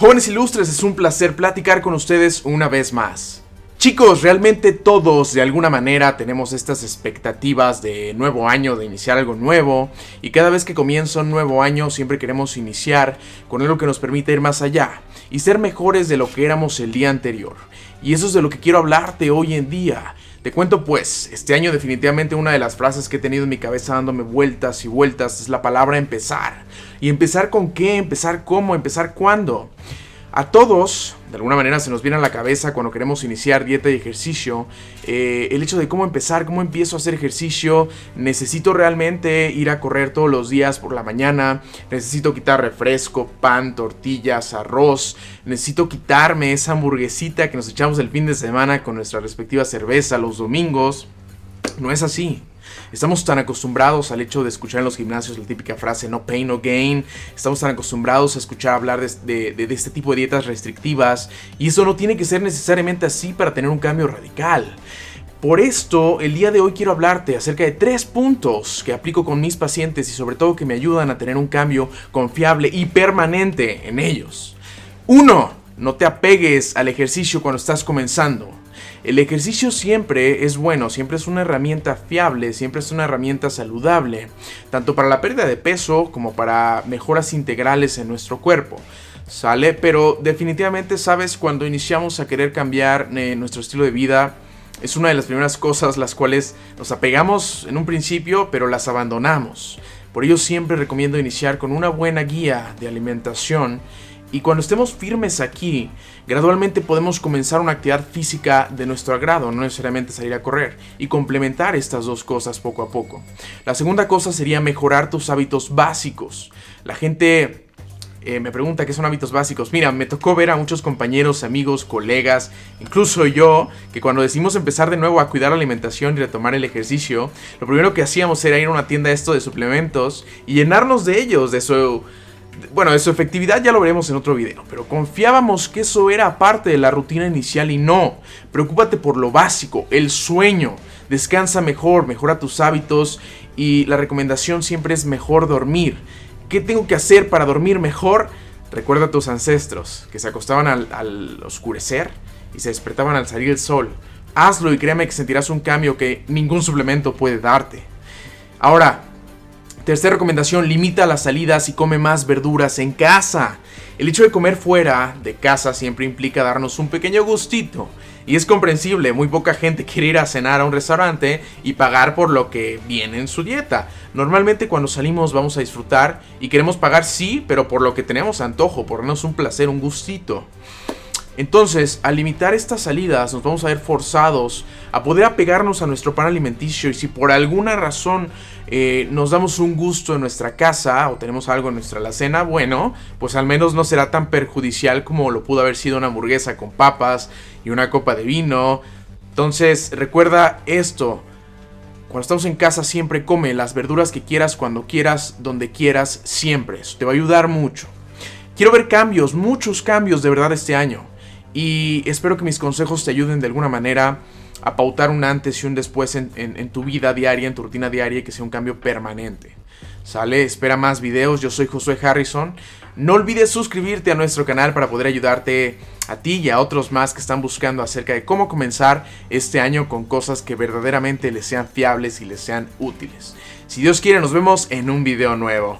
Jóvenes ilustres, es un placer platicar con ustedes una vez más. Chicos, realmente todos de alguna manera tenemos estas expectativas de nuevo año, de iniciar algo nuevo, y cada vez que comienza un nuevo año siempre queremos iniciar con algo que nos permita ir más allá y ser mejores de lo que éramos el día anterior. Y eso es de lo que quiero hablarte hoy en día. Te cuento pues, este año definitivamente una de las frases que he tenido en mi cabeza dándome vueltas y vueltas es la palabra empezar. ¿Y empezar con qué? ¿Empezar cómo? ¿Empezar cuándo? A todos, de alguna manera, se nos viene a la cabeza cuando queremos iniciar dieta y ejercicio, eh, el hecho de cómo empezar, cómo empiezo a hacer ejercicio, necesito realmente ir a correr todos los días por la mañana, necesito quitar refresco, pan, tortillas, arroz, necesito quitarme esa hamburguesita que nos echamos el fin de semana con nuestra respectiva cerveza los domingos. No es así. Estamos tan acostumbrados al hecho de escuchar en los gimnasios la típica frase no pain, no gain. Estamos tan acostumbrados a escuchar hablar de, este tipo de dietas restrictivas. Y eso no tiene que ser necesariamente así para tener un cambio radical. Por esto, el día de hoy quiero hablarte acerca de tres puntos que aplico con mis pacientes y sobre todo que me ayudan a tener un cambio confiable y permanente en ellos. 1. No te apegues al ejercicio cuando estás comenzando. El ejercicio siempre es bueno, siempre es una herramienta fiable, siempre es una herramienta saludable, tanto para la pérdida de peso como para mejoras integrales en nuestro cuerpo. ¿Sale? Pero definitivamente sabes cuando iniciamos a querer cambiar eh, nuestro estilo de vida, es una de las primeras cosas las cuales nos apegamos en un principio, pero las abandonamos. Por ello siempre recomiendo iniciar con una buena guía de alimentación y cuando estemos firmes aquí, gradualmente podemos comenzar una actividad física de nuestro agrado, no necesariamente salir a correr, y complementar estas dos cosas poco a poco. La segunda cosa sería mejorar tus hábitos básicos. La gente eh, me pregunta qué son hábitos básicos. Mira, me tocó ver a muchos compañeros, amigos, colegas, incluso yo, que cuando decidimos empezar de nuevo a cuidar la alimentación y retomar el ejercicio, lo primero que hacíamos era ir a una tienda esto de suplementos y llenarnos de ellos, de su bueno, de su efectividad ya lo veremos en otro video, pero confiábamos que eso era parte de la rutina inicial y no. Preocúpate por lo básico, el sueño. Descansa mejor, mejora tus hábitos y la recomendación siempre es mejor dormir. ¿Qué tengo que hacer para dormir mejor? Recuerda a tus ancestros, que se acostaban al, oscurecer y se despertaban al salir el sol. Hazlo y créame que sentirás un cambio que ningún suplemento puede darte. Ahora, Tercera recomendación, limita las salidas y come más verduras en casa. El hecho de comer fuera de casa siempre implica darnos un pequeño gustito. Y es comprensible, muy poca gente quiere ir a cenar a un restaurante y pagar por lo que viene en su dieta. Normalmente cuando salimos vamos a disfrutar y queremos pagar sí, pero por lo que tenemos antojo, por darnos un placer, un gustito. Entonces, al limitar estas salidas, nos vamos a ver forzados a poder apegarnos a nuestro pan alimenticio y si por alguna razón eh, nos damos un gusto en nuestra casa o tenemos algo en nuestra alacena, bueno, pues al menos no será tan perjudicial como lo pudo haber sido una hamburguesa con papas y una copa de vino. Entonces, recuerda esto. Cuando estamos en casa siempre come las verduras que quieras, cuando quieras, donde quieras, siempre. Eso te va a ayudar mucho. Quiero ver cambios, muchos cambios de verdad este año. Y espero que mis consejos te ayuden de alguna manera a pautar un antes y un después en, tu vida diaria, en tu rutina diaria y que sea un cambio permanente. ¿Sale? Espera más videos. Yo soy Josué Harrison. No olvides suscribirte a nuestro canal para poder ayudarte a ti y a otros más que están buscando acerca de cómo comenzar este año con cosas que verdaderamente les sean fiables y les sean útiles. Si Dios quiere, nos vemos en un video nuevo.